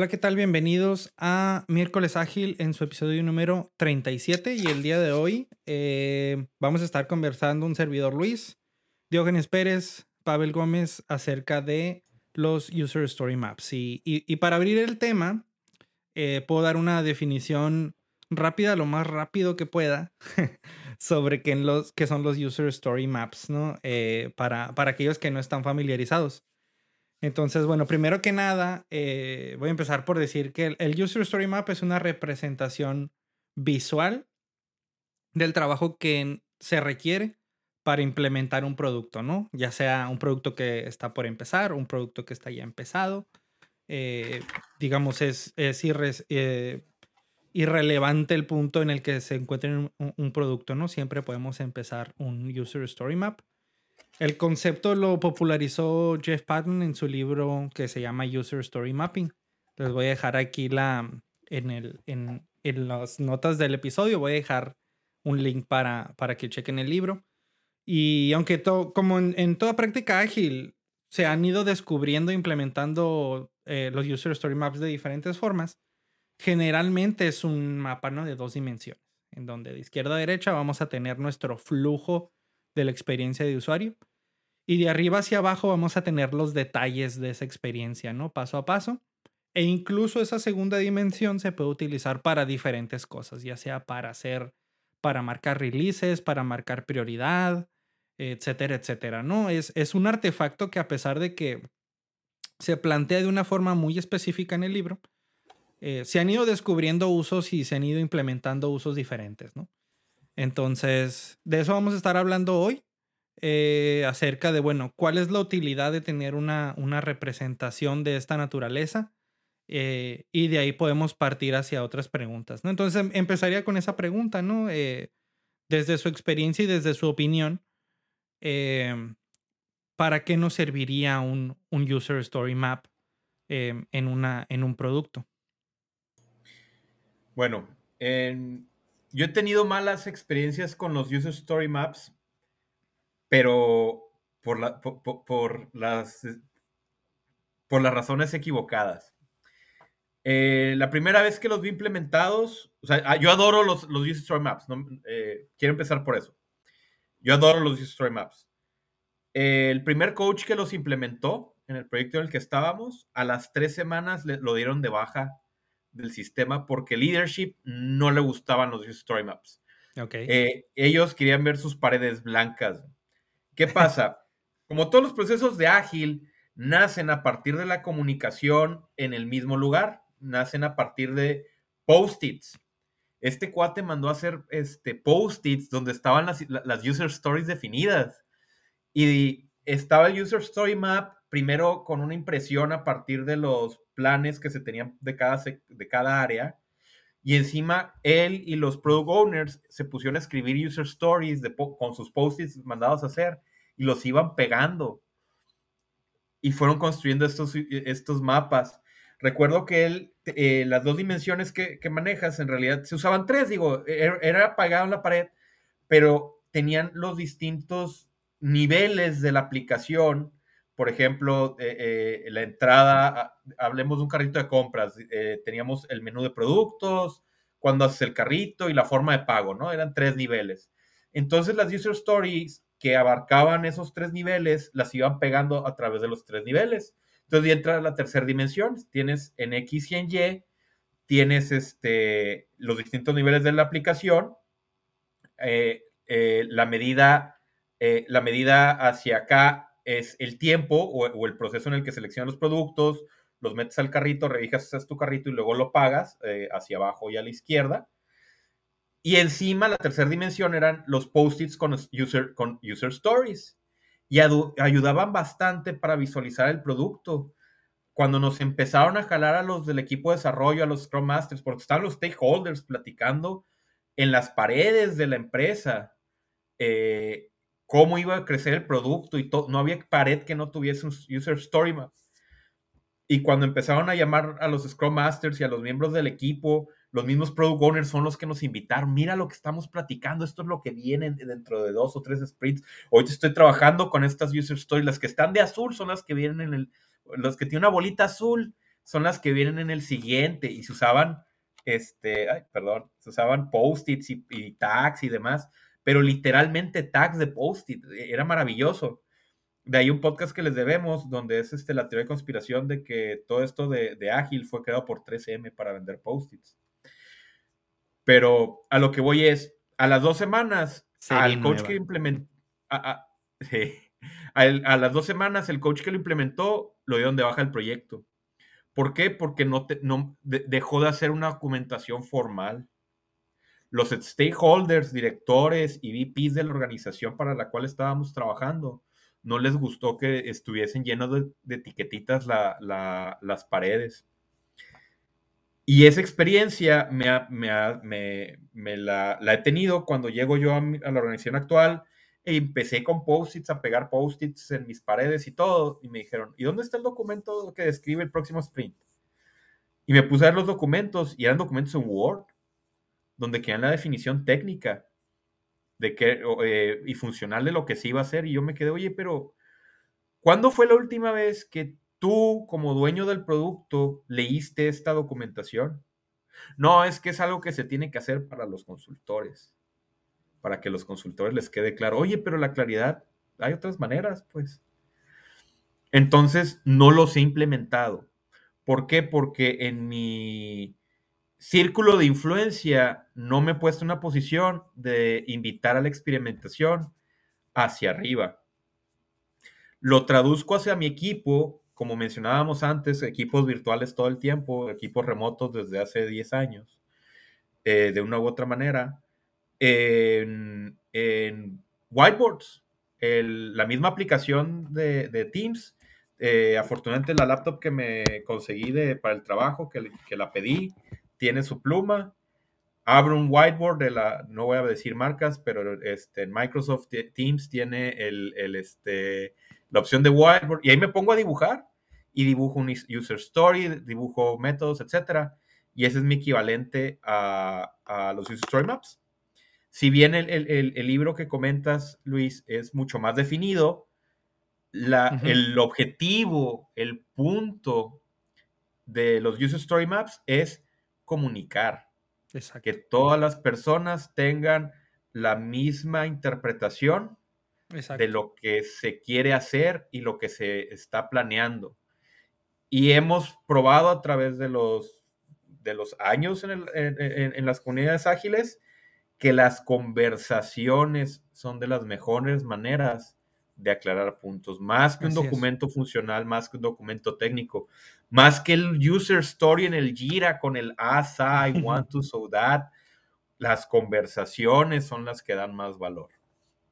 Hola, ¿qué tal? Bienvenidos a Miércoles Ágil en su episodio número 37 y el día de hoy eh, vamos a estar conversando un servidor Luis, Diógenes Pérez, Pavel Gómez acerca de los User Story Maps. Y, para abrir el tema, eh, puedo dar una definición rápida, lo más rápido que pueda, sobre qué, los, qué son los User Story Maps, ¿no? Eh, para, para aquellos que no están familiarizados. Entonces, bueno, primero que nada, eh, voy a empezar por decir que el, User Story Map es una representación visual del trabajo que se requiere para implementar un producto, ¿no? Ya sea un producto que está por empezar, un producto que está ya empezado. Eh, digamos, es, es eh, irrelevante el punto en el que se encuentre un, un, producto, ¿no? Siempre podemos empezar un User Story Map. El concepto lo popularizó Jeff Patton en su libro que se llama User Story Mapping. Les voy a dejar aquí la, en, el, en, en las notas del episodio, voy a dejar un link para, para que chequen el libro. Y aunque todo, como en, toda práctica ágil, se han ido descubriendo, implementando eh, los User Story Maps de diferentes formas, generalmente es un mapa ¿no? de dos dimensiones, en donde de izquierda a derecha vamos a tener nuestro flujo de la experiencia de usuario y de arriba hacia abajo vamos a tener los detalles de esa experiencia, ¿no? Paso a paso. E incluso esa segunda dimensión se puede utilizar para diferentes cosas, ya sea para hacer, para marcar releases, para marcar prioridad, etcétera, etcétera, ¿no? Es, es un artefacto que a pesar de que se plantea de una forma muy específica en el libro, eh, se han ido descubriendo usos y se han ido implementando usos diferentes, ¿no? Entonces, de eso vamos a estar hablando hoy. Eh, acerca de, bueno, cuál es la utilidad de tener una, una representación de esta naturaleza. Eh, y de ahí podemos partir hacia otras preguntas, ¿no? Entonces em, empezaría con esa pregunta, ¿no? Eh, desde su experiencia y desde su opinión, em, ¿para qué nos serviría un, un User Story Map em, en, una, en un producto? Bueno, yo he tenido malas experiencias con los User Story Maps pero por, la, por, las, por las razones equivocadas. Eh, la primera vez que los vi implementados, o sea, ah, yo adoro los, los User Story Maps, eh, quiero empezar por eso. Yo adoro los User Story Maps. el primer coach que los implementó en el proyecto en el que estábamos, a las tres semanas lo dieron de baja del sistema porque leadership no le gustaban los User Story Maps. Okay. Eh, ellos querían ver sus paredes blancas. ¿Qué pasa? Como todos los procesos de ágil, nacen a partir de la comunicación en el mismo lugar, nacen a partir de post-its. Este cuate mandó a hacer este, post-its donde estaban las, user stories definidas. Y estaba el user story map primero con una impresión a partir de los planes que se tenían de cada, de cada área. Y encima él y los product owners se pusieron a escribir user stories con sus post-its mandados a hacer y los iban pegando. Y fueron construyendo estos, estos mapas. Recuerdo que él, eh, las dos dimensiones que, manejas, en realidad se usaban tres, digo, er, era, apagado en la pared, pero tenían los distintos niveles de la aplicación. Por ejemplo, eh, eh, la entrada, hablemos de un carrito de compras, teníamos el menú de productos, cuando haces el carrito y la forma de pago, ¿no? Eran tres niveles. Entonces las user stories que abarcaban esos tres niveles, las iban pegando a través de los tres niveles. Entonces ya entra la tercera dimensión, tienes en X y en Y, tienes este, los distintos niveles de la aplicación, eh, eh, la, medida, eh, la medida hacia acá es el tiempo o, el proceso en el que seleccionas los productos, los metes al carrito, revisas tu carrito y luego lo pagas hacia abajo y a la izquierda. Y encima la tercera dimensión eran los post-its con user, con user stories. Y ayudaban bastante para visualizar el producto. Cuando nos empezaron a jalar a los del equipo de desarrollo, a los Scrum Masters, porque estaban los stakeholders platicando en las paredes de la empresa eh, cómo iba a crecer el producto y no había pared que no tuviese un user story map. Y cuando empezaron a llamar a los Scrum Masters y a los miembros del equipo los mismos product owners son los que nos invitaron. Mira lo que estamos platicando. Esto es lo que viene dentro de dos o tres sprints. Hoy estoy trabajando con estas user stories. Las que están de azul son las que vienen en el, las que tienen una bolita azul. son las que vienen en el siguiente y se usaban, este, ay, perdón, se usaban post-its y, tags y demás, pero literalmente tags de post-it, era maravilloso de ahí un podcast que les debemos, donde es este, la teoría de conspiración de que todo esto de, de ágil fue creado por 3M para vender post-its. Pero a lo que voy es, a las dos semanas, al coach que implementó, a, a, las dos semanas, el coach que lo implementó lo dio donde baja el proyecto. ¿Por qué? Porque no, te, no dejó de hacer una documentación formal. Los stakeholders, directores y VPs de la organización para la cual estábamos trabajando no les gustó que estuviesen llenos de, etiquetitas las paredes. Y esa experiencia me, me, la, he tenido cuando llego yo a, la organización actual e empecé con post-its a pegar post-its en mis paredes y todo. Y me dijeron, ¿y dónde está el documento que describe el próximo sprint? Y me puse a ver los documentos y eran documentos en Word, donde quedan la definición técnica de qué, eh, y funcional de lo que se iba a hacer. Y yo me quedé, oye, pero ¿cuándo fue la última vez que tú, como dueño del producto, leíste esta documentación? No, es que es algo que se tiene que hacer para los consultores, para que los consultores les quede claro, oye, pero la claridad, hay otras maneras, pues. Entonces, no los he implementado. ¿Por qué? Porque en mi círculo de influencia no me he puesto una posición de invitar a la experimentación hacia arriba. Lo traduzco hacia mi equipo, como mencionábamos antes, equipos virtuales todo el tiempo, equipos remotos desde hace 10 años, eh, de una u otra manera, en, whiteboards, la misma aplicación de, Teams. Eh, afortunadamente la laptop que me conseguí para el trabajo, que, la pedí, tiene su pluma, abre un whiteboard de la, no voy a decir marcas, pero este, Microsoft Teams tiene este, la opción de whiteboard y ahí me pongo a dibujar y dibujo un user story, dibujo métodos, etc. Y ese es mi equivalente a, los user story maps. Si bien el, libro que comentas, Luis, es mucho más definido, la, el objetivo, el punto de los user story maps es comunicar. Que todas las personas tengan la misma interpretación de lo que se quiere hacer y lo que se está planeando. Y hemos probado a través de los, de los años en, en las comunidades ágiles que las conversaciones son de las mejores maneras de aclarar puntos, más que un documento funcional, más que un documento técnico, más que el user story en el Jira con el as, I want to, so that, las conversaciones son las que dan más valor.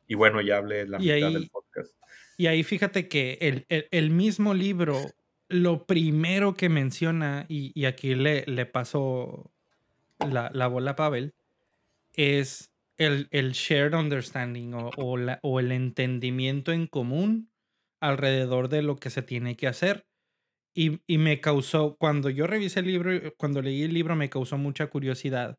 Y bueno, ya hablé la mitad del podcast. Y ahí fíjate que el, mismo libro, lo primero que menciona, y, aquí le, le pasó la, la bola a Pavel, es el, el shared understanding o, o, el entendimiento en común alrededor de lo que se tiene que hacer. Y, y, me causó, cuando yo revisé el libro, cuando leí el libro, me causó mucha curiosidad.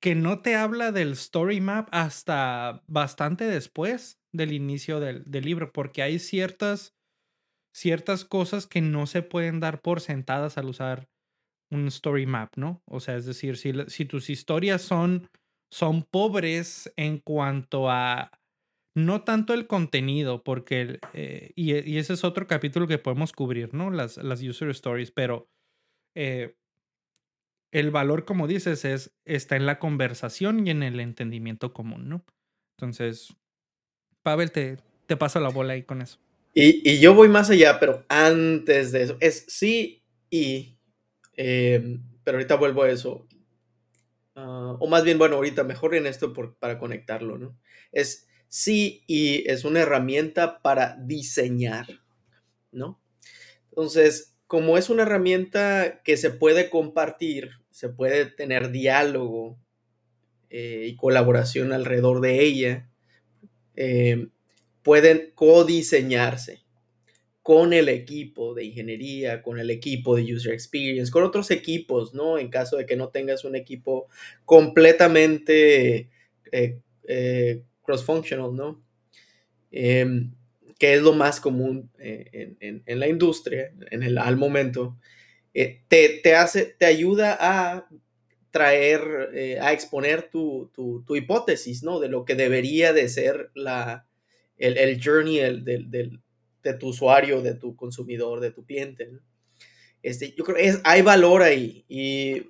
Que no te habla del story map hasta bastante después del inicio del, del libro, porque hay ciertas, ciertas cosas que no se pueden dar por sentadas al usar un story map, ¿no? O sea, es decir, si, tus historias son son pobres en cuanto a no tanto el contenido, porque, eh, y, ese es otro capítulo que podemos cubrir, ¿no? Las, las user stories, pero eh, el valor, como dices, es, está en la conversación y en el entendimiento común, ¿no? Entonces, Pavel, te, te paso la bola ahí con eso. Y, yo voy más allá, pero antes de eso, es sí y, eh, pero ahorita vuelvo a eso. Ah, o más bien, bueno, ahorita mejor en esto para conectarlo, ¿no? Es sí y es una herramienta para diseñar, ¿no? Entonces, como es una herramienta que se puede compartir, se puede tener diálogo eh, y colaboración alrededor de ella, eh, pueden codiseñarse con el equipo de ingeniería, con el equipo de user experience, con otros equipos, ¿no? En caso de que no tengas un equipo completamente eh, eh, cross-functional, ¿no? que es lo más común eh, en, la industria en el, al momento. eh, te, hace, te ayuda a traer, a exponer tu, hipótesis, ¿no? De lo que debería de ser la, el, journey de tu usuario, de tu consumidor, de tu cliente. Este, yo creo que hay valor ahí y,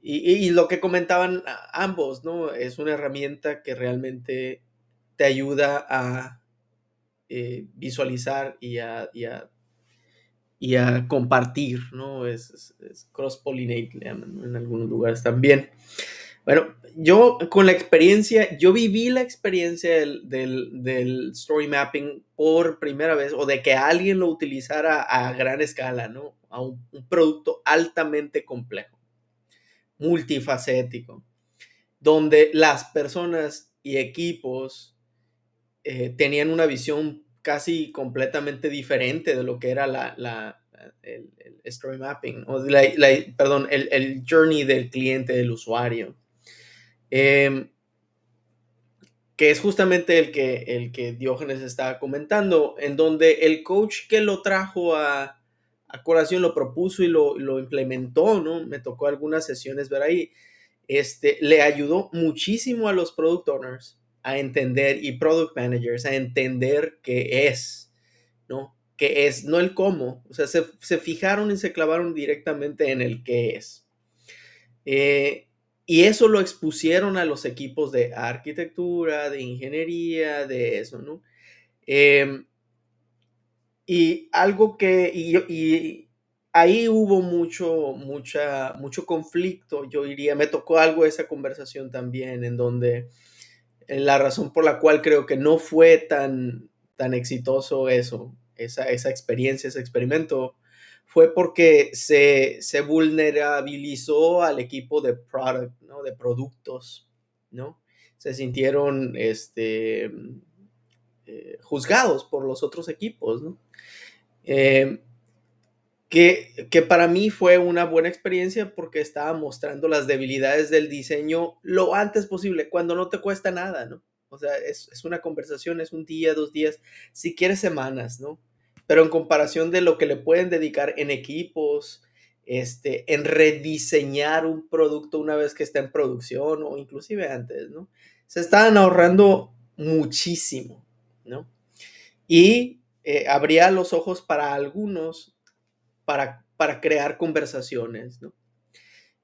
y, lo que comentaban ambos, ¿no? Es una herramienta que realmente te ayuda a eh, visualizar y a, y a compartir, ¿no? Es, cross-pollinate, en algunos lugares también. Bueno, yo con la experiencia, yo viví la experiencia del, story mapping por primera vez o de que alguien lo utilizara a gran escala, ¿no? A un, producto altamente complejo, multifacético, donde las personas y equipos eh, tenían una visión casi completamente diferente de lo que era la, el, story mapping, o perdón, el, journey del cliente, del usuario. Em, que es justamente el que, el que Diógenes estaba comentando, en donde el coach que lo trajo a, a lo propuso y lo, lo, implementó, ¿no? Me tocó algunas sesiones ver ahí, este, le ayudó muchísimo a los product owners a entender y product managers a entender qué es, ¿no? Qué es, no el cómo. O sea, se, fijaron y se clavaron directamente en el qué es. Eh, y eso lo expusieron a los equipos de arquitectura, de ingeniería, de eso, ¿no? Em, y algo que, y, ahí hubo mucho, mucha, mucho conflicto, yo diría, me tocó algo esa conversación también, en donde la razón por la cual creo que no fue tan, tan exitoso eso, esa, esa experiencia, ese experimento, fue porque se, se, vulnerabilizó al equipo de product, ¿no? De productos, ¿no? Se sintieron este, eh, juzgados por los otros equipos, ¿no? Eh, que, para mí fue una buena experiencia porque estaba mostrando las debilidades del diseño lo antes posible, cuando no te cuesta nada, ¿no? O sea, es, una conversación, es un día, dos días, si quieres semanas, ¿no? Pero en comparación de lo que le pueden dedicar en equipos, este, en rediseñar un producto una vez que está en producción o inclusive antes, ¿no? Se estaban ahorrando muchísimo, ¿no? Y eh, abría los ojos para algunos para, para crear conversaciones, ¿no?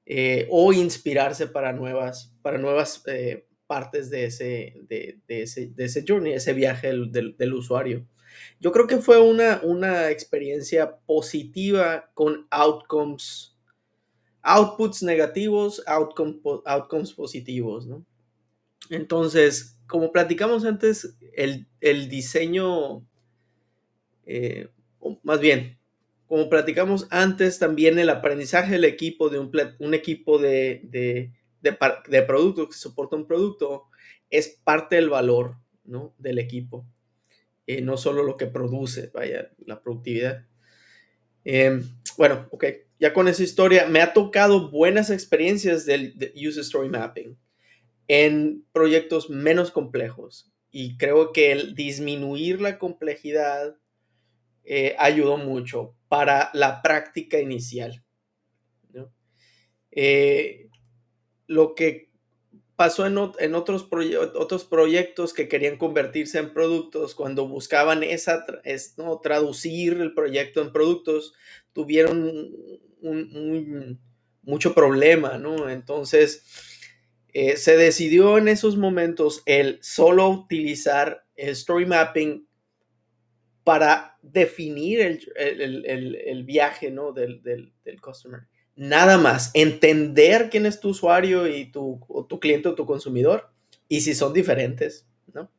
Eh, o inspirarse para nuevas, para nuevas eh, partes de ese, de, ese, de ese journey, ese viaje del, del, usuario. Yo creo que fue una, una experiencia positiva con outcomes, outputs negativos, outcomes, outcomes positivos, ¿no? Entonces, como platicamos antes, el, el diseño, eh, más bien, como platicamos antes, también el aprendizaje del equipo, de un, equipo de, de, de, productos que soporta un producto, es parte del valor ¿no? del equipo. Eh, no solo lo que produce, vaya, la productividad. Em, bueno, ok, ya con esa historia, me ha tocado buenas experiencias del, User Story Mapping en proyectos menos complejos. Y creo que el disminuir la complejidad eh, ayudó mucho para la práctica inicial. Eh, lo que pasó en, otros, proyectos que querían convertirse en productos, cuando buscaban esa, ¿no? traducir el proyecto en productos, tuvieron mucho problema, ¿no? Entonces, eh, se decidió en esos momentos el solo utilizar el story mapping para definir el, viaje ¿no? del, del, customer. Nada más, entender quién es tu usuario y tu, tu cliente o tu consumidor y si son diferentes, ¿no?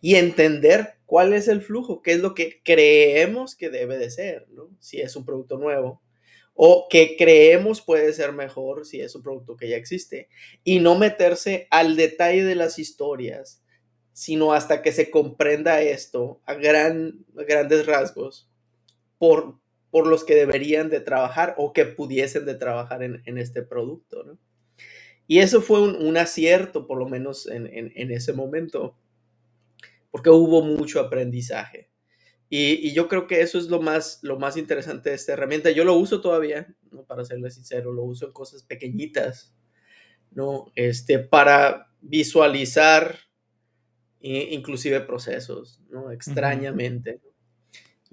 Y entender cuál es el flujo, qué es lo que creemos que debe de ser, ¿no? Si es un producto nuevo o que creemos puede ser mejor si es un producto que ya existe y no meterse al detalle de las historias, sino hasta que se comprenda esto a, gran, grandes rasgos por, por los que deberían de trabajar o que pudiesen de trabajar en, este producto. ¿no? Y eso fue un, acierto, por lo menos en, ese momento, porque hubo mucho aprendizaje. Y, yo creo que eso es lo más, lo más interesante de esta herramienta. Yo lo uso todavía, ¿no? para serle sincero, lo uso en cosas pequeñitas, ¿no? Este, para visualizar inclusive procesos, ¿no? Extrañamente.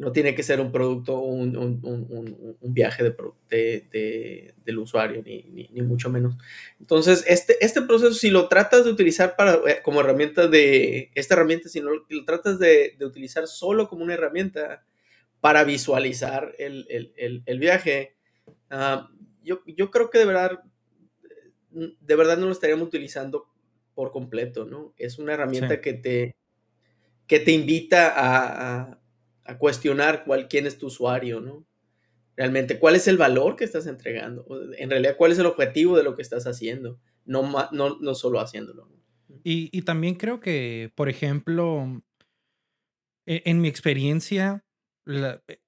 No tiene que ser un producto o un, un, un, viaje de, del usuario, ni, ni, mucho menos. Entonces, este, este proceso, si lo tratas de utilizar para, eh, como herramienta de, esta herramienta, si no lo tratas de, de utilizar solo como una herramienta para visualizar el, el, el, viaje, ah, yo, yo, creo que de verdad, de verdad no lo estaríamos utilizando por completo, ¿no? Es una herramienta que, te, que te invita a a cuestionar cuál, quién es tu usuario, ¿no? Realmente, ¿cuál es el valor que estás entregando? En realidad, ¿cuál es el objetivo de lo que estás haciendo? No, no, no solo haciéndolo. Y, también creo que, por ejemplo, e, en, mi experiencia,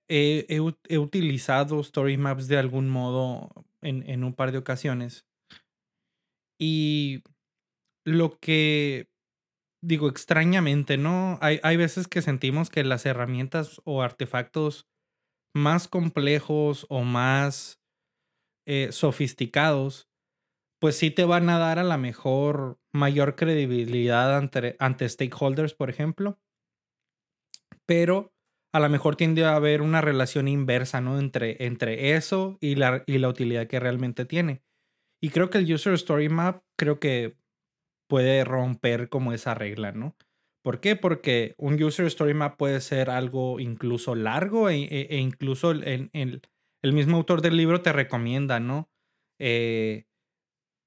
he, utilizado Story Maps de algún modo en, en un par de ocasiones. Y lo que digo, extrañamente, ¿no? Hay, hay veces que sentimos que las herramientas o artefactos más complejos o más eh, sofisticados, pues sí te van a dar a la mejor mayor credibilidad ante, ante stakeholders, por ejemplo. Pero a lo mejor tiende a haber una relación inversa, ¿no? Entre, entre eso y la, y la utilidad que realmente tiene. Y creo que el User Story Map, creo que puede romper como esa regla, ¿no? ¿Por qué? Porque un user story map puede ser algo incluso largo e, e, e incluso el, el, mismo autor del libro te recomienda, ¿no? Eh,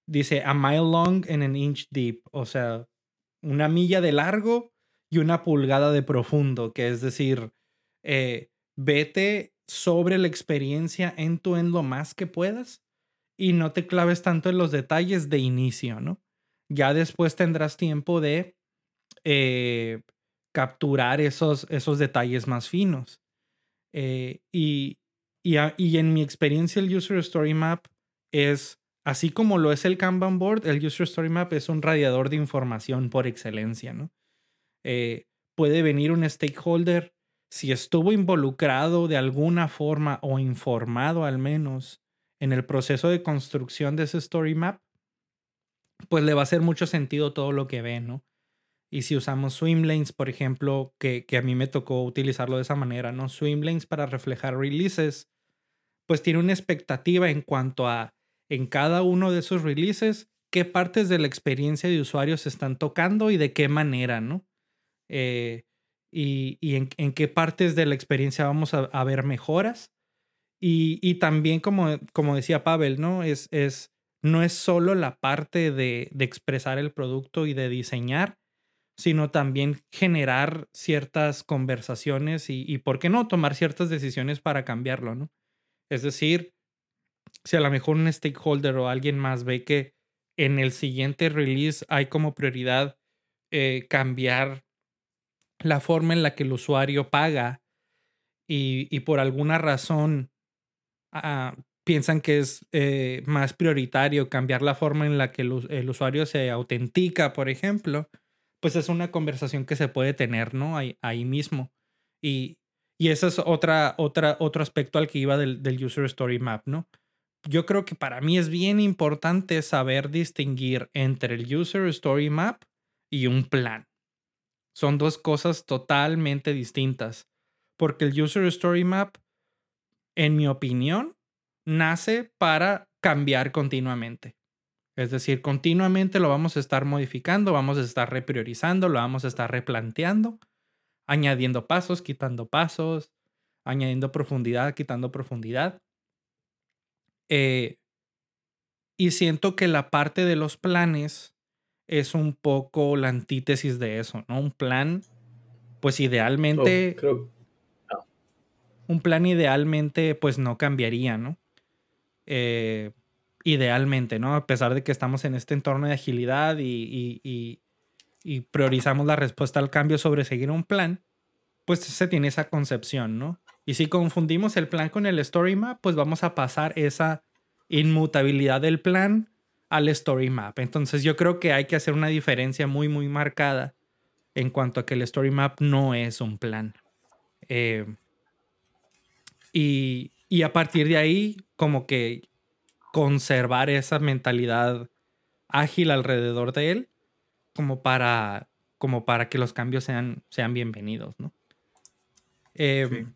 dice a mile long and an inch deep, o sea, una milla de largo y una pulgada de profundo, que es decir, eh, vete sobre la experiencia en tu en lo más que puedas y no te claves tanto en los detalles de inicio, ¿no? Ya después tendrás tiempo de eh, capturar esos, esos detalles más finos. Eh, y, y, en mi experiencia el User Story Map es, así como lo es el Kanban Board, el User Story Map es un radiador de información por excelencia, ¿no? Eh, puede venir un stakeholder, si estuvo involucrado de alguna forma o informado al menos en el proceso de construcción de ese Story Map, pues le va a hacer mucho sentido todo lo que ve, ¿no? Y si usamos swimlanes, por ejemplo, que, que a mí me tocó utilizarlo de esa manera, ¿no? Swimlanes para reflejar releases, pues tiene una expectativa en cuanto a en cada uno de esos releases, qué partes de la experiencia de usuario se están tocando y de qué manera, ¿no? Eh, y, y en, en, qué partes de la experiencia vamos a, a ver mejoras. Y, y, también, como, como decía Pavel, ¿no? Es, es no es solo la parte de, expresar el producto y de diseñar, sino también generar ciertas conversaciones y, ¿por qué no?, tomar ciertas decisiones para cambiarlo, ¿no? Es decir, si a lo mejor un stakeholder o alguien más ve que en el siguiente release hay como prioridad eh, cambiar la forma en la que el usuario paga y, y por alguna razón ah, piensan que es eh, más prioritario cambiar la forma en la que el, usuario se autentica, por ejemplo, pues es una conversación que se puede tener, ¿no? Ahí, mismo. Y, y ese es otra, otra, otro aspecto al que iba del, del User Story Map, ¿no? Yo creo que para mí es bien importante saber distinguir entre el User Story Map y un plan. Son dos cosas totalmente distintas. Porque el User Story Map, en mi opinión, nace para cambiar continuamente. Es decir, continuamente lo vamos a estar modificando, vamos a estar repriorizando, lo vamos a estar replanteando, añadiendo pasos, quitando pasos, añadiendo profundidad, quitando profundidad. Eh, y siento que la parte de los planes es un poco la antítesis de eso, ¿no? Un plan, pues idealmente... Un plan idealmente, pues no cambiaría, ¿no? Eh, idealmente, ¿no? A pesar de que estamos en este entorno de agilidad y, priorizamos la respuesta al cambio sobre seguir un plan, pues se tiene esa concepción, ¿no? Y si confundimos el plan con el story map, pues vamos a pasar esa inmutabilidad del plan al story map. Entonces yo creo que hay que hacer una diferencia muy, muy marcada en cuanto a que el story map no es un plan. Eh, y, y a partir de ahí, como que conservar esa mentalidad ágil alrededor de él, como para, como para que los cambios sean, sean bienvenidos, ¿no? Eh,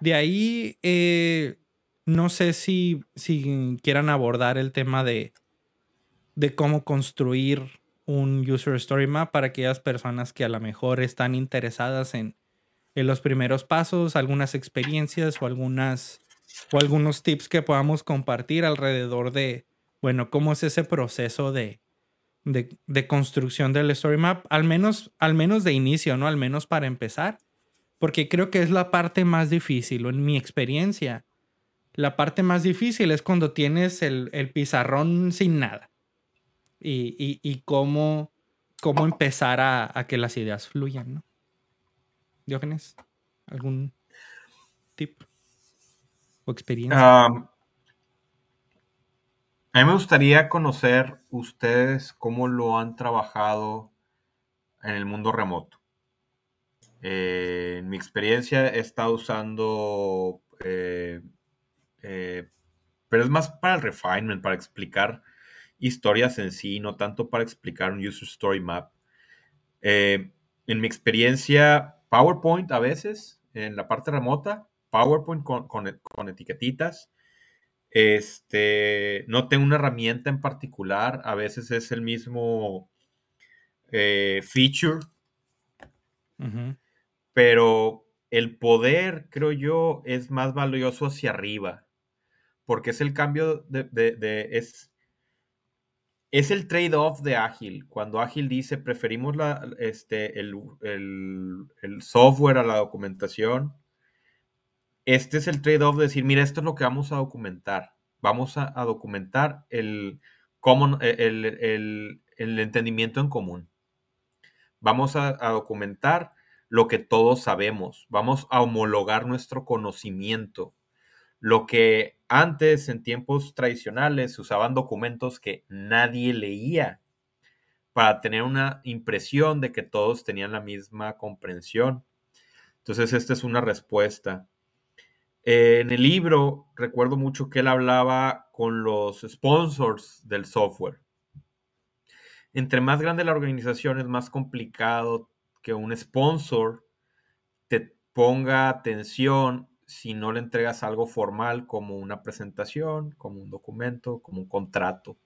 de ahí, eh, no sé si, si quieran abordar el tema de, de cómo construir un user story map para aquellas personas que a lo mejor están interesadas en, en los primeros pasos, algunas experiencias o algunas o algunos tips que podamos compartir alrededor de, bueno, cómo es ese proceso de, de, construcción del story map, al menos, al menos de inicio, ¿no? Al menos para empezar, porque creo que es la parte más difícil, o en mi experiencia, la parte más difícil es cuando tienes el, el pizarrón sin nada y, y, y cómo, cómo empezar a, a, que las ideas fluyan, ¿no? Diógenes, ¿algún tip o experiencia? A mí me gustaría conocer ustedes cómo lo han trabajado en el mundo remoto. Eh, en mi experiencia he estado usando, eh, eh, pero es más para el refinement, para explicar historias en sí, no tanto para explicar un user story map. en mi experiencia, PowerPoint a veces, en la parte remota, PowerPoint con, con, con etiquetitas. Este, no tengo una herramienta en particular, a veces es el mismo eh, feature, uh -huh. pero el poder, creo yo, es más valioso hacia arriba, porque es el cambio de, de, de es, es el trade-off de Ágil. Cuando Ágil dice preferimos la, este, el, el, software a la documentación, este es el trade-off de decir, mira, esto es lo que vamos a documentar. Vamos a, documentar el, el, el, entendimiento en común. Vamos a, a, documentar lo que todos sabemos. Vamos a homologar nuestro conocimiento. Lo que antes, en tiempos tradicionales, se usaban documentos que nadie leía para tener una impresión de que todos tenían la misma comprensión. Entonces, esta es una respuesta. Eh, en el libro recuerdo mucho que él hablaba con los sponsors del software. Entre más grande la organización es más complicado que un sponsor te ponga atención si no le entregas algo formal como una presentación, como un documento, como un contrato.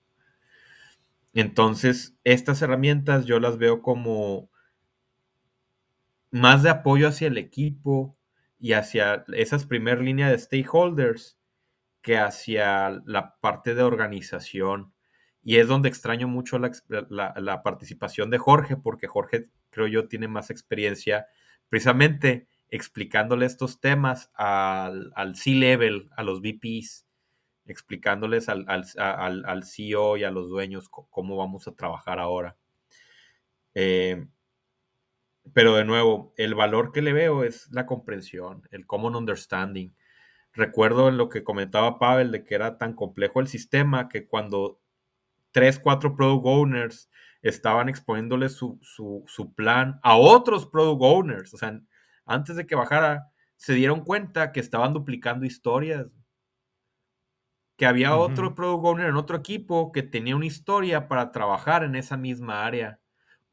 Entonces, estas herramientas yo las veo como más de apoyo hacia el equipo, y hacia esas primeras líneas de stakeholders que hacia la parte de organización. Y es donde extraño mucho la, la, la, participación de Jorge, porque Jorge, creo yo, tiene más experiencia precisamente explicándole estos temas al, al C-Level, a los VPs, explicándoles al, al, al, al, CEO y a los dueños cómo vamos a trabajar ahora. Eh, pero de nuevo, el valor que le veo es la comprensión, el common understanding. Recuerdo lo que comentaba Pavel de que era tan complejo el sistema que cuando tres, cuatro product owners estaban exponiéndole su, su, su plan a otros product owners, o sea, antes de que bajara, se dieron cuenta que estaban duplicando historias. Que había uh -huh. otro product owner en otro equipo que tenía una historia para trabajar en esa misma área.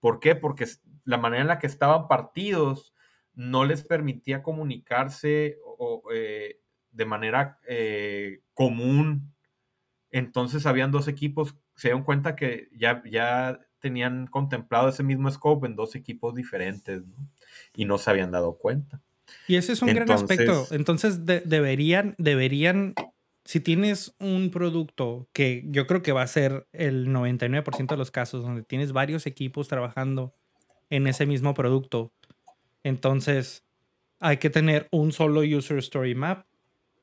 ¿Por qué? Porque la manera en la que estaban partidos no les permitía comunicarse o, eh, de manera eh, común. Entonces habían dos equipos, se dieron cuenta que ya, ya tenían contemplado ese mismo scope en dos equipos diferentes ¿no? Y no se habían dado cuenta. Y ese es un Entonces, gran aspecto. Entonces de, deberían, deberían, si tienes un producto que yo creo que va a ser el 99% de los casos donde tienes varios equipos trabajando en ese mismo producto. Entonces, hay que tener un solo user story map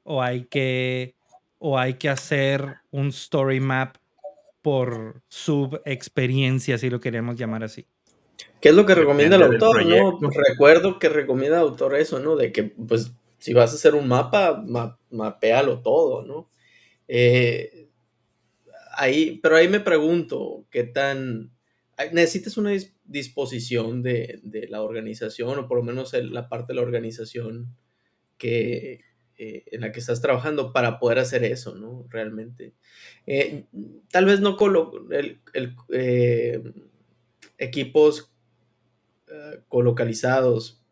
o hay que o hay que hacer un story map por sub experiencia, si lo queremos llamar así. ¿Qué es lo que recomienda el autor? ¿no? Recuerdo que recomienda el autor eso, ¿no? De que, pues, si vas a hacer un mapa, ma mapealo todo, ¿no? Eh, ahí, pero ahí me pregunto, ¿qué tan necesitas una disposición de, la organización o por lo menos la parte de la organización que, eh, en la que estás trabajando para poder hacer eso, ¿no? Realmente. Eh, tal vez no colo el, equipos colocalizados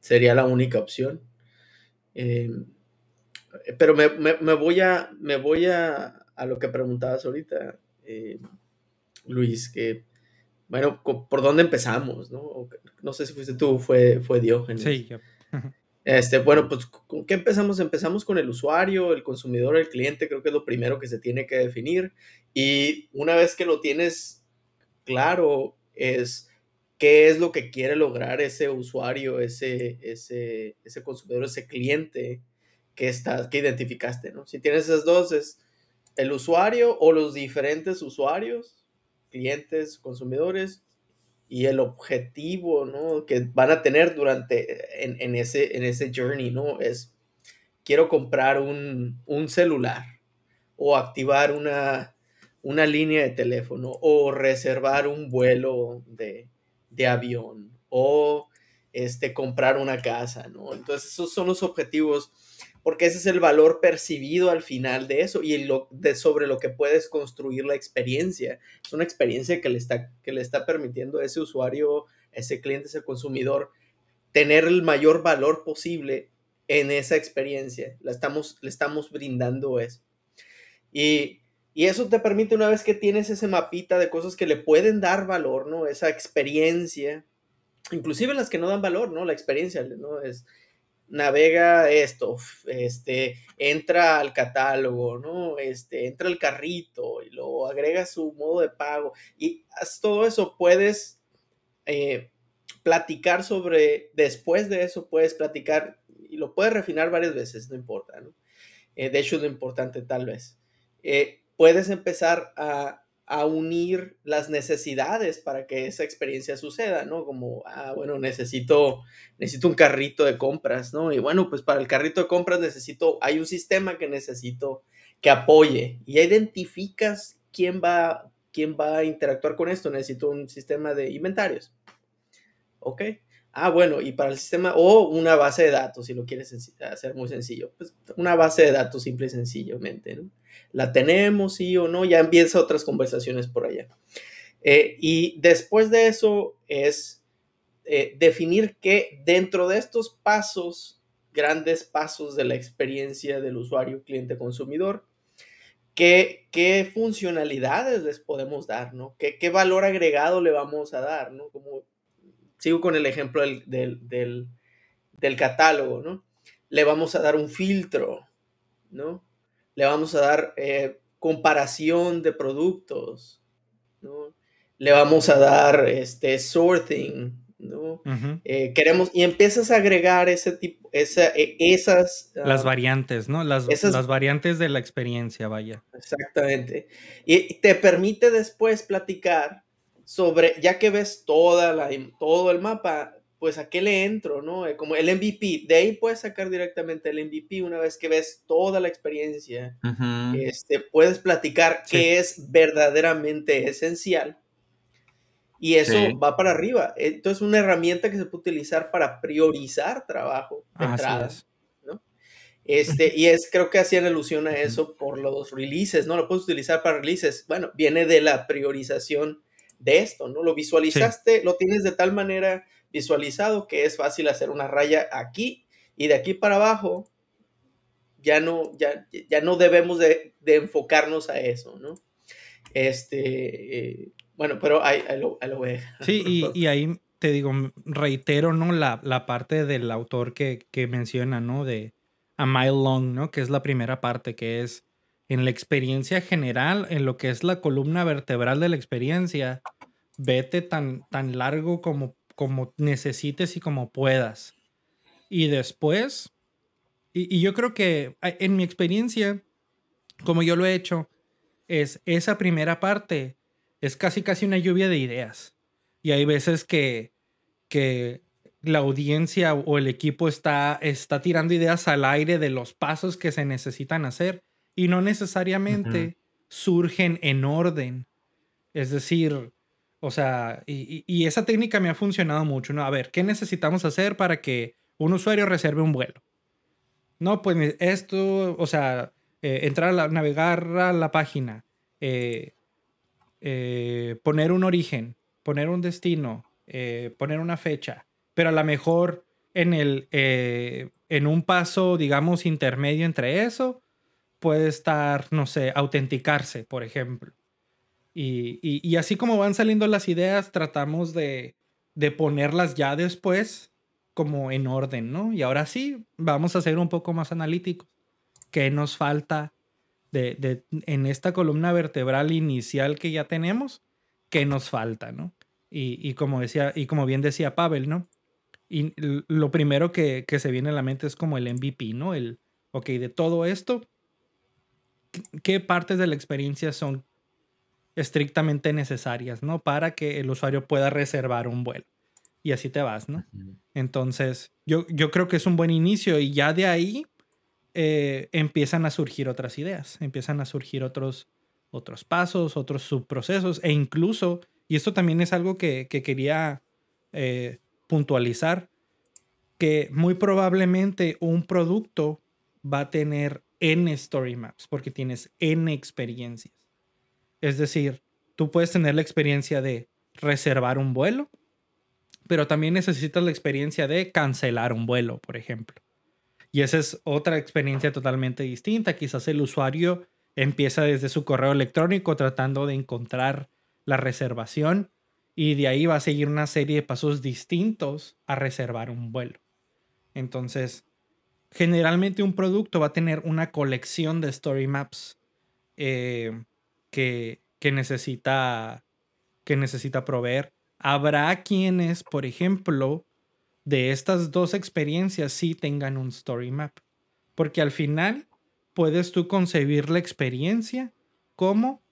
sería la única opción. pero me, voy a, me voy a, a lo que preguntabas ahorita, Luis, que, bueno, ¿por dónde empezamos? No, no sé si fuiste tú, fue, fue Diógenes. Sí, yo. Este, bueno, pues, ¿con qué empezamos? Empezamos con el usuario, el consumidor, el cliente, creo que es lo primero que se tiene que definir. Y una vez que lo tienes claro, es qué es lo que quiere lograr ese usuario, ese, ese, ese consumidor, ese cliente que, estás, que identificaste, ¿no? Si tienes esas dos, es el usuario o los diferentes usuarios, clientes, consumidores, y el objetivo, ¿no? Que van a tener durante, en, ese, en ese journey, ¿no? Es, quiero comprar un, celular o activar una, una, línea de teléfono o reservar un vuelo de, de avión o este, comprar una casa, ¿no? Entonces, esos son los objetivos porque ese es el valor percibido al final de eso y lo, de sobre lo que puedes construir la experiencia. Es una experiencia que le está, que le está permitiendo a ese usuario, ese cliente, ese consumidor, tener el mayor valor posible en esa experiencia. La estamos, le estamos brindando eso. Y, y eso te permite una vez que tienes ese mapita de cosas que le pueden dar valor, ¿no? Esa experiencia, inclusive las que no dan valor, ¿no? La experiencia, ¿no? Es, navega esto, este, entra al catálogo, ¿no? Este, entra al carrito y luego agrega su modo de pago y todo eso puedes eh, platicar sobre, después de eso puedes platicar y lo puedes refinar varias veces, no importa, ¿no? Eh, de hecho, lo importante tal vez. Eh, puedes empezar a a unir las necesidades para que esa experiencia suceda, ¿no? Como, ah, bueno, necesito, necesito un carrito de compras, ¿no? Y bueno, pues para el carrito de compras necesito, hay un sistema que necesito que apoye y identificas quién va, quién va a interactuar con esto. Necesito un sistema de inventarios. ¿Ok? Ah, bueno, y para el sistema, o una base de datos, si lo quieres hacer muy sencillo, pues una base de datos simple y sencillamente, ¿no? La tenemos, sí o no, ya empieza otras conversaciones por allá. Eh, y después de eso es eh, definir que dentro de estos pasos, grandes pasos de la experiencia del usuario, cliente, consumidor, ¿Qué, qué, funcionalidades les podemos dar, ¿no? ¿Qué, ¿Qué, valor agregado le vamos a dar, ¿no? Como sigo con el ejemplo del, catálogo, ¿no? Le vamos a dar un filtro, ¿no? Le vamos a dar eh, comparación de productos, ¿no? Le vamos a dar este sorting, ¿no? Eh, queremos, y empiezas a agregar ese tipo, esa, e, esas... Las ah, variantes, ¿no? Las, las variantes de la experiencia, vaya. Exactamente. Y te permite después platicar sobre, ya que ves toda la, todo el mapa, pues a qué le entro, ¿no? Eh, como el MVP, de ahí puedes sacar directamente el MVP una vez que ves toda la experiencia. este, puedes platicar qué es verdaderamente esencial. Y eso va para arriba. Entonces, es una herramienta que se puede utilizar para priorizar trabajo de ¿no? Este, y es, creo que hacían alusión a eso por los releases, ¿no? Lo puedes utilizar para releases. Bueno, viene de la priorización de esto, ¿no? Lo visualizaste, lo tienes de tal manera visualizado que es fácil hacer una raya aquí y de aquí para abajo ya no, ya, ya no debemos de, enfocarnos a eso, ¿no? Este, eh, bueno, pero ahí, lo, voy a Sí, y, ahí te digo, reitero, ¿no? La, la parte del autor que, que, menciona, ¿no? De A Mile Long, ¿no? Que es la primera parte, que es en la experiencia general, en lo que es la columna vertebral de la experiencia, vete tan, tan largo como, como necesites y como puedas. Y después, y, yo creo que en mi experiencia, como yo lo he hecho, es esa primera parte, es casi casi una lluvia de ideas. Y hay veces que, que la audiencia o el equipo está, está tirando ideas al aire de los pasos que se necesitan hacer y no necesariamente surgen en orden. Es decir, O sea, y, esa técnica me ha funcionado mucho, ¿no? A ver, ¿qué necesitamos hacer para que un usuario reserve un vuelo? No, pues esto, o sea, eh, entrar a navegar a la página, eh, eh, poner un origen, poner un destino, poner una fecha, pero a lo mejor en, el, en un paso, digamos, intermedio entre eso, puede estar, no sé, autenticarse, por ejemplo. Y, así como van saliendo las ideas, tratamos de, ponerlas ya después como en orden, ¿no? Y ahora sí, vamos a ser un poco más analíticos. ¿Qué nos falta de, en esta columna vertebral inicial que ya tenemos? ¿Qué nos falta, no? Y, como decía, y como bien decía Pavel, ¿no? Y lo primero que, que, se viene a la mente es como el MVP, ¿no? El, ok, de todo esto, ¿qué partes de la experiencia son estrictamente necesarias, ¿no? Para que el usuario pueda reservar un vuelo. Y así te vas, ¿no? Entonces, yo, yo creo que es un buen inicio y ya de ahí eh, empiezan a surgir otras ideas, empiezan a surgir otros, otros pasos, otros subprocesos e incluso, y esto también es algo que, quería eh, puntualizar, que muy probablemente un producto va a tener N story maps porque tienes N experiencias. Es decir, tú puedes tener la experiencia de reservar un vuelo, pero también necesitas la experiencia de cancelar un vuelo, por ejemplo. Y esa es otra experiencia totalmente distinta. Quizás el usuario empieza desde su correo electrónico tratando de encontrar la reservación y de ahí va a seguir una serie de pasos distintos a reservar un vuelo. Entonces, generalmente un producto va a tener una colección de story maps eh, que, necesita, que necesita proveer. Habrá quienes, por ejemplo, de estas dos experiencias sí tengan un story map. Porque al final puedes tú concebir la experiencia como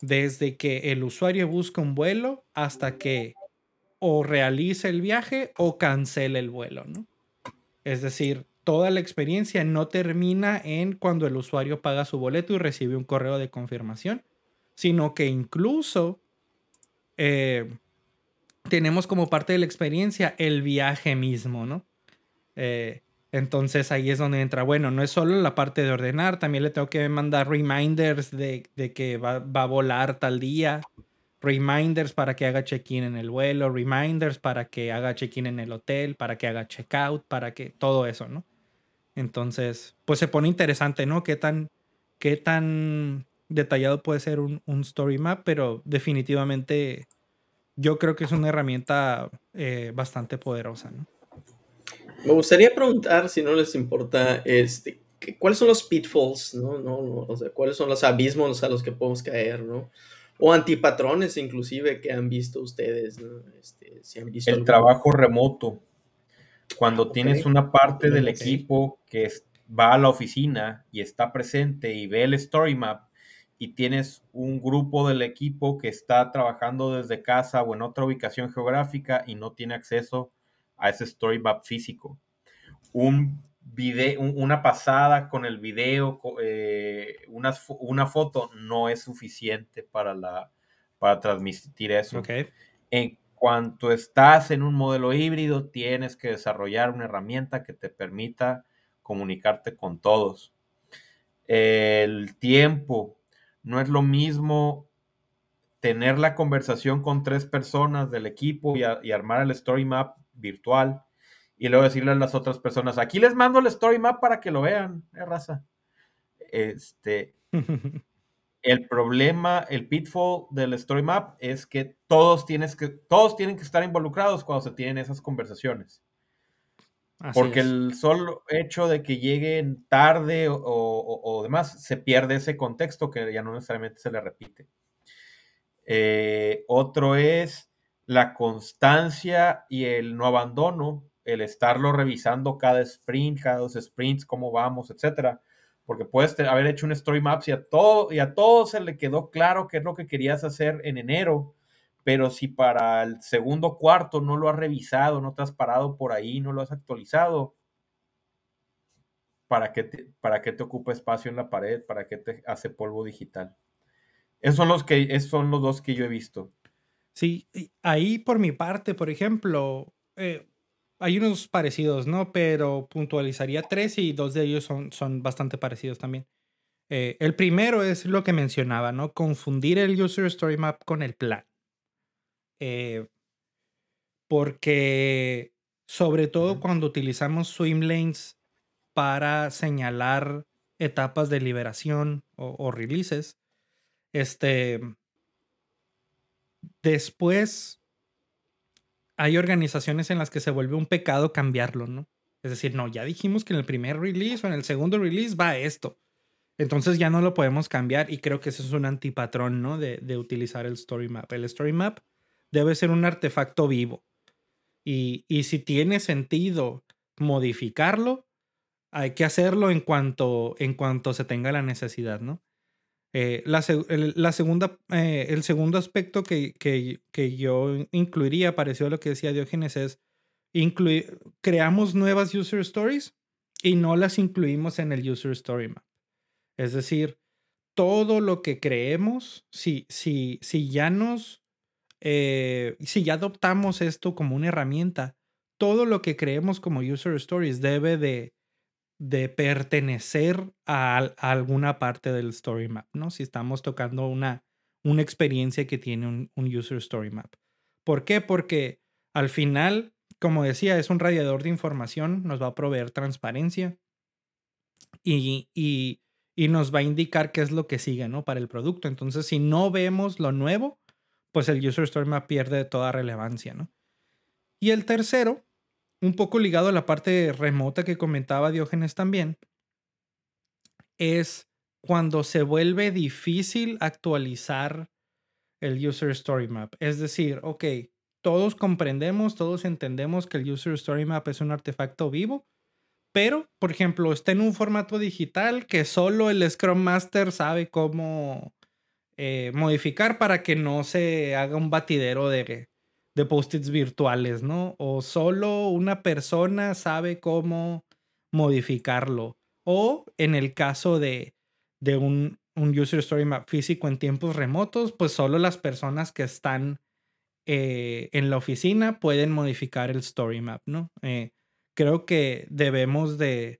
desde que el usuario busca un vuelo hasta que o realiza el viaje o cancela el vuelo, ¿no? Es decir, toda la experiencia no termina en cuando el usuario paga su boleto y recibe un correo de confirmación, sino que incluso eh, tenemos como parte de la experiencia el viaje mismo, ¿no? Eh, entonces ahí es donde entra, bueno, no es solo la parte de ordenar, también le tengo que mandar reminders de, que va, va, a volar tal día, reminders para que haga check-in en el vuelo, reminders para que haga check-in en el hotel, para que haga check-out, para que todo eso, ¿no? Entonces, pues se pone interesante, ¿no? Qué tan, qué tan detallado puede ser un, story map, pero definitivamente yo creo que es una herramienta eh, bastante poderosa. ¿no? Me gustaría preguntar, si no les importa, este, ¿cuáles son los pitfalls, no? no, o sea, cuáles son los abismos a los que podemos caer, ¿no? O antipatrones inclusive que han visto ustedes, ¿no? Este, si han visto El trabajo remoto. Cuando tienes una parte del equipo que va a la oficina y está presente y ve el story map, y tienes un grupo del equipo que está trabajando desde casa o en otra ubicación geográfica y no tiene acceso a ese story map físico. Un video, una pasada con el video, eh, una, una, foto no es suficiente para, la, para transmitir eso. En cuanto estás en un modelo híbrido, tienes que desarrollar una herramienta que te permita comunicarte con todos. El tiempo, no es lo mismo tener la conversación con tres personas del equipo y, armar el story map virtual y luego decirle a las otras personas, aquí les mando el story map para que lo vean, ¿eh, raza? Este, el problema, el pitfall del story map es que todos, tienes que todos tienen que estar involucrados cuando se tienen esas conversaciones. Porque el solo hecho de que lleguen tarde o, demás, se pierde ese contexto que ya no necesariamente se le repite. Eh, otro es la constancia y el no abandono, el estarlo revisando cada sprint, cada dos sprints, cómo vamos, etcétera. Porque puedes haber hecho un story map y a todo, y a todo se le quedó claro qué es lo que querías hacer en enero pero si para el segundo cuarto no lo has revisado, no te has parado por ahí, no lo has actualizado, ¿para qué te, para te ocupa espacio en la pared? ¿Para qué te hace polvo digital? Esos son los, que, esos son los dos que yo he visto. Sí, ahí por mi parte, por ejemplo, eh, hay unos parecidos, ¿no? Pero puntualizaría tres y dos de ellos son, son bastante parecidos también. Eh, el primero es lo que mencionaba, ¿no? Confundir el User Story Map con el plan. Eh, porque sobre todo cuando utilizamos swim lanes para señalar etapas de liberación o, releases, este, después hay organizaciones en las que se vuelve un pecado cambiarlo, ¿no? Es decir, no, ya dijimos que en el primer release o en el segundo release va esto. Entonces ya no lo podemos cambiar y creo que eso es un antipatrón, ¿no? De, de utilizar el story map. El story map debe ser un artefacto vivo. Y, y si tiene sentido modificarlo, hay que hacerlo en cuanto, en cuanto se tenga la necesidad, ¿no? Eh, la, la, segunda, eh, el segundo aspecto que, que, que, yo incluiría, parecido a lo que decía Diógenes, es incluir, creamos nuevas user stories y no las incluimos en el user story map. Es decir, todo lo que creemos, si, si, si ya nos, eh, si ya adoptamos esto como una herramienta, todo lo que creemos como user stories debe de, pertenecer a, alguna parte del story map, ¿no? Si estamos tocando una, una experiencia que tiene un, user story map. ¿Por qué? Porque al final, como decía, es un radiador de información, nos va a proveer transparencia y, y, y nos va a indicar qué es lo que sigue, ¿no? Para el producto. Entonces, si no vemos lo nuevo, pues el user story map pierde toda relevancia, ¿no? Y el tercero un poco ligado a la parte remota que comentaba Diógenes también, es cuando se vuelve difícil actualizar el User Story Map. Es decir, ok, todos comprendemos, todos entendemos que el User Story Map es un artefacto vivo, pero, por ejemplo, está en un formato digital que solo el Scrum Master sabe cómo eh, modificar para que no se haga un batidero de, de post-its virtuales, ¿no? O solo una persona sabe cómo modificarlo. O en el caso de, de un, un, User Story Map físico en tiempos remotos, pues solo las personas que están eh, en la oficina pueden modificar el Story Map, ¿no? Eh, creo que debemos de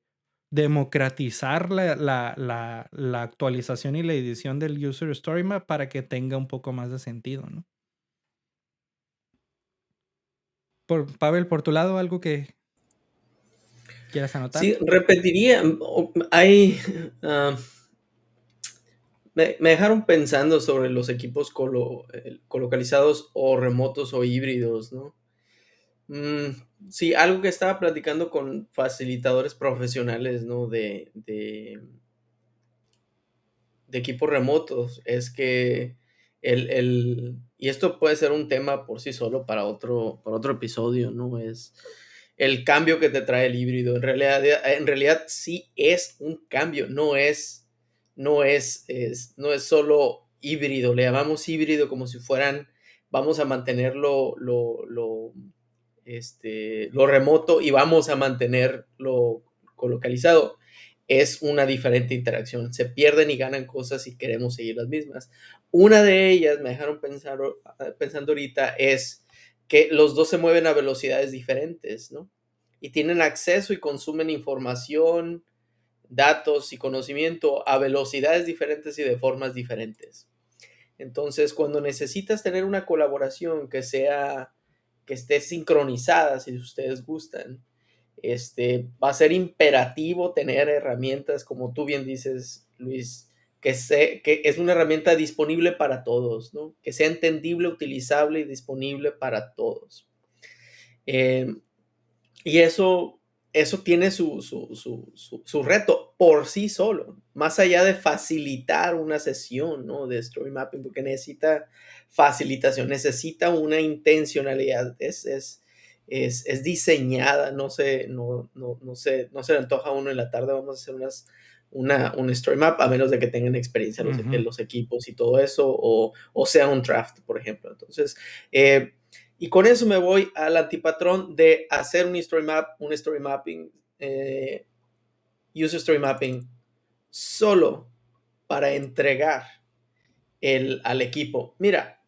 democratizar la, la, la, la actualización y la edición del User Story Map para que tenga un poco más de sentido, ¿no? Por, Pavel, por tu lado, algo que quieras anotar. Sí, repetiría. Hay. Ah, me, dejaron pensando sobre los equipos eh, colocalizados o remotos o híbridos, ¿no? Mm, sí, algo que estaba platicando con facilitadores profesionales, ¿no? De, de, de equipos remotos es que el, y esto puede ser un tema por sí solo para otro, para otro episodio, ¿no? Es el cambio que te trae el híbrido. En realidad, en realidad sí es un cambio, no es, no es, es, no es solo híbrido, le llamamos híbrido como si fueran, vamos a mantenerlo lo, lo, este, lo remoto y vamos a mantenerlo colocalizado es una diferente interacción. Se pierden y ganan cosas y queremos seguir las mismas. Una de ellas, me dejaron pensar, pensando ahorita, es que los dos se mueven a velocidades diferentes, ¿no? Y tienen acceso y consumen información, datos y conocimiento a velocidades diferentes y de formas diferentes. Entonces, cuando necesitas tener una colaboración que sea, que esté sincronizada, si ustedes gustan, este, va a ser imperativo tener herramientas, como tú bien dices, Luis, que, que es una herramienta disponible para todos, ¿no? que sea entendible, utilizable y disponible para todos. Em, y eso, eso tiene su, su, reto por sí solo, más allá de facilitar una sesión ¿no? de story mapping, porque necesita facilitación, necesita una intencionalidad. Es, es, es, diseñada, no se, no, no, no, se, no se le antoja a uno en la tarde, vamos a hacer unas, una, un story map, a menos de que tengan experiencia los, en los equipos y todo eso, o, o, sea un draft, por ejemplo. Entonces, eh, y con eso me voy al antipatrón de hacer un story map, un story mapping, eh, user story mapping, solo para entregar el, al equipo. Mira,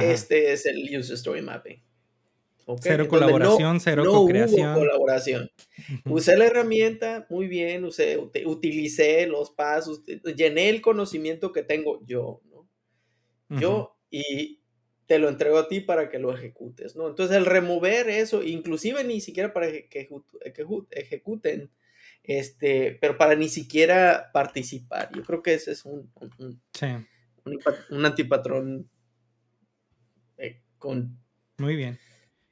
este es el User Story Mapping. Cero colaboración, cero co-creación. colaboración. Usé la herramienta, muy bien, usé, utilicé los pasos, llené el conocimiento que tengo yo, ¿no? Yo, y te lo entrego a ti para que lo ejecutes, ¿no? Entonces, el remover eso, inclusive ni siquiera para que, ejecuten, este, pero para ni siquiera participar. Yo creo que ese es un, un, antipatrón eh, con... Muy bien.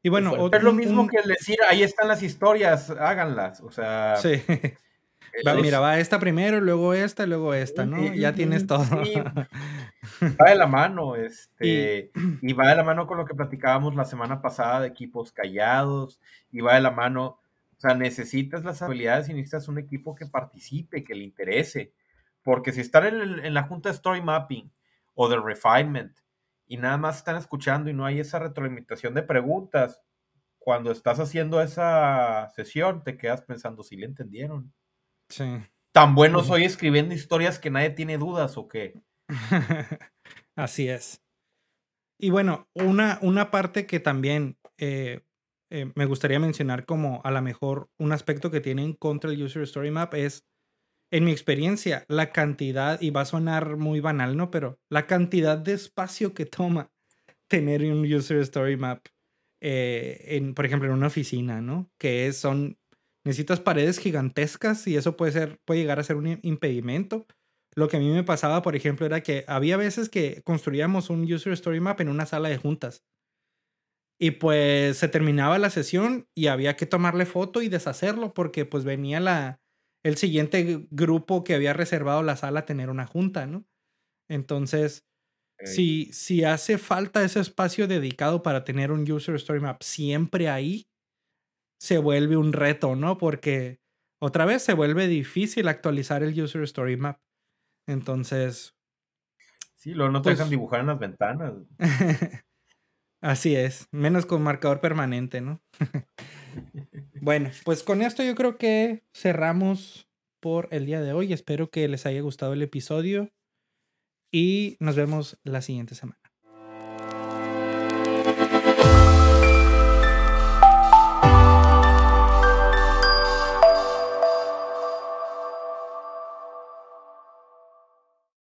Y bueno, es lo mismo que decir, ahí están las historias, háganlas. O sea. Sí. mira, va esta primero, luego esta, luego esta, ¿no? ya tienes todo. Va de la mano, este, y, va de la mano con lo que platicábamos la semana pasada de equipos callados, y va de la mano, o sea, necesitas las habilidades y necesitas un equipo que participe, que le interese, porque si están en, en la junta de story mapping o de refinement, y nada más están escuchando y no hay esa retroalimentación de preguntas, cuando estás haciendo esa sesión te quedas pensando si le entendieron. Sí. ¿Tan bueno soy escribiendo historias que nadie tiene dudas o qué? Así es. Y bueno, una, una parte que también eh, eh, me gustaría mencionar como a lo mejor un aspecto que tiene en contra el User Story Map es en mi experiencia, la cantidad, y va a sonar muy banal, ¿no? Pero la cantidad de espacio que toma tener un user story map, eh, en, por ejemplo, en una oficina, ¿no? Que son, necesitas paredes gigantescas y eso puede ser, puede llegar a ser un impedimento. Lo que a mí me pasaba, por ejemplo, era que había veces que construíamos un user story map en una sala de juntas. Y pues se terminaba la sesión y había que tomarle foto y deshacerlo porque pues venía la, el siguiente grupo que había reservado la sala a tener una junta, ¿no? Entonces, si, si hace falta ese espacio dedicado para tener un user story map siempre ahí, se vuelve un reto, ¿no? Porque otra vez se vuelve difícil actualizar el user story map. Entonces. Sí, luego no te dejan pues dibujar en las ventanas. Así es, menos con marcador permanente, ¿no? bueno, pues con esto yo creo que cerramos por el día de hoy. Espero que les haya gustado el episodio y nos vemos la siguiente semana.